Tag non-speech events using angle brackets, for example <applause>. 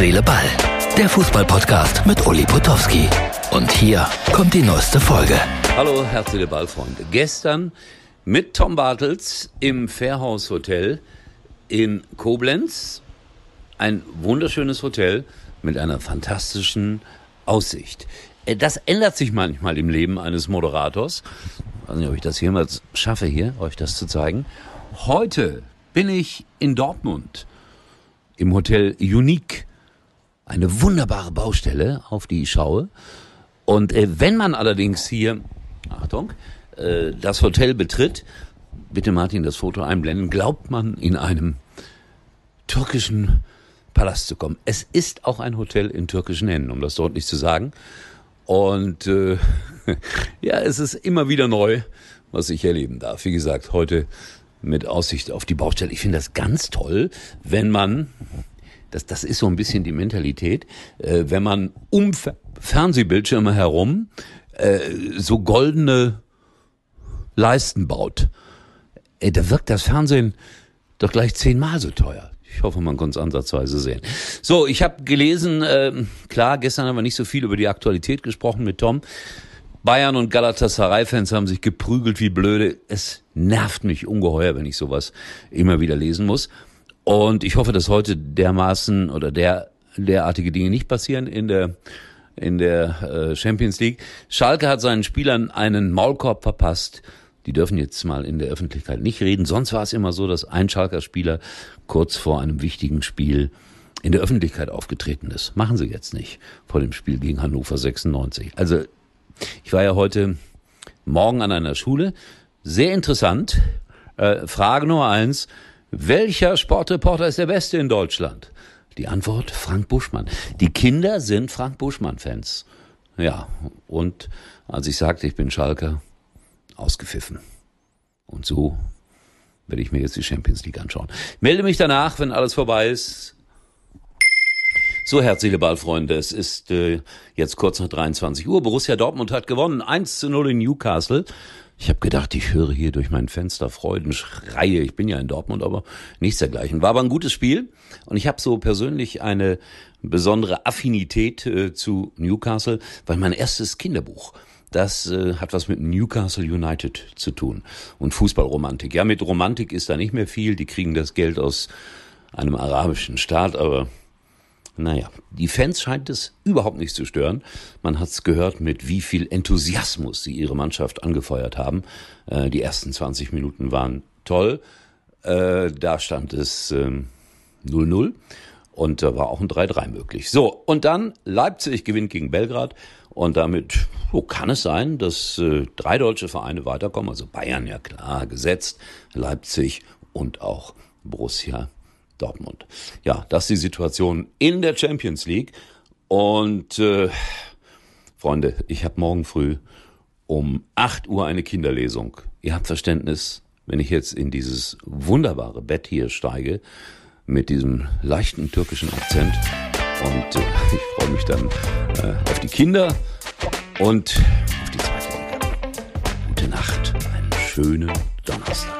Seele, Ball. Der Fußballpodcast mit Uli Potowski. Und hier kommt die neueste Folge. Hallo, Herz, Seele, Ball, Freunde. Gestern mit Tom Bartels im Fairhaus Hotel in Koblenz. Ein wunderschönes Hotel mit einer fantastischen Aussicht. Äh, Das ändert sich manchmal im Leben eines Moderators. Ich weiß nicht, ob ich das jemals schaffe, hier euch das zu zeigen. Heute bin ich in Dortmund im Hotel Unique. Eine wunderbare Baustelle, auf die ich schaue. Und äh, wenn man allerdings hier, Achtung, äh, das Hotel betritt, bitte Martin das Foto einblenden, glaubt man in einem türkischen Palast zu kommen. Es ist auch ein Hotel in türkischen Händen, um das deutlich zu sagen. Und äh, <laughs> ja, es ist immer wieder neu, was ich erleben darf. Wie gesagt, heute mit Aussicht auf die Baustelle. Ich finde das ganz toll, wenn man, das, das ist so ein bisschen die Mentalität, äh, wenn man um Fer Fernsehbildschirme herum äh, so goldene Leisten baut. Ey, da wirkt das Fernsehen doch gleich zehnmal so teuer. Ich hoffe, man konnte es ansatzweise sehen. So, ich habe gelesen, äh, klar, gestern haben wir nicht so viel über die Aktualität gesprochen mit Tom. Bayern und Galatasaray-Fans haben sich geprügelt wie blöde. Es nervt mich ungeheuer, wenn ich sowas immer wieder lesen muss. Und ich hoffe, dass heute dermaßen oder der derartige Dinge nicht passieren in der in der äh, Champions League. Schalke hat seinen Spielern einen Maulkorb verpasst. Die dürfen jetzt mal in der Öffentlichkeit nicht reden. Sonst war es immer so, dass ein Schalker Spieler kurz vor einem wichtigen Spiel in der Öffentlichkeit aufgetreten ist. Machen sie jetzt nicht vor dem Spiel gegen Hannover 96. Also ich war ja heute Morgen an einer Schule. Sehr interessant. Äh, Frage Nummer eins. Welcher Sportreporter ist der Beste in Deutschland? Die Antwort Frank Buschmann. Die Kinder sind Frank Buschmann-Fans. Ja, und als ich sagte, ich bin Schalker, ausgepfiffen. Und so werde ich mir jetzt die Champions League anschauen. Melde mich danach, wenn alles vorbei ist. So, Herz, Seele, Ball, Freunde, es ist äh, jetzt kurz nach 23 Uhr. Borussia Dortmund hat gewonnen, 1 zu 0 in Newcastle. Ich habe gedacht, ich höre hier durch mein Fenster Freudenschreie. Ich bin ja in Dortmund, aber nichts dergleichen. War aber ein gutes Spiel und ich habe so persönlich eine besondere Affinität äh, zu Newcastle, weil mein erstes Kinderbuch, das äh, hat was mit Newcastle United zu tun und Fußballromantik. Ja, mit Romantik ist da nicht mehr viel. Die kriegen das Geld aus einem arabischen Staat, aber naja, die Fans scheint es überhaupt nicht zu stören. Man hat es gehört, mit wie viel Enthusiasmus sie ihre Mannschaft angefeuert haben. Äh, die ersten 20 Minuten waren toll. Äh, da stand es 0-0 ähm, und da war auch ein 3-3 möglich. So, und dann Leipzig gewinnt gegen Belgrad und damit so kann es sein, dass äh, drei deutsche Vereine weiterkommen. Also Bayern ja klar gesetzt, Leipzig und auch Borussia Dortmund. Ja, das ist die Situation in der Champions League. Und äh, Freunde, ich habe morgen früh um 8 Uhr eine Kinderlesung. Ihr habt Verständnis, wenn ich jetzt in dieses wunderbare Bett hier steige mit diesem leichten türkischen Akzent. Und äh, <laughs> ich freue mich dann äh, auf die Kinder und auf die zweite Liga. Gute Nacht, einen schönen Donnerstag.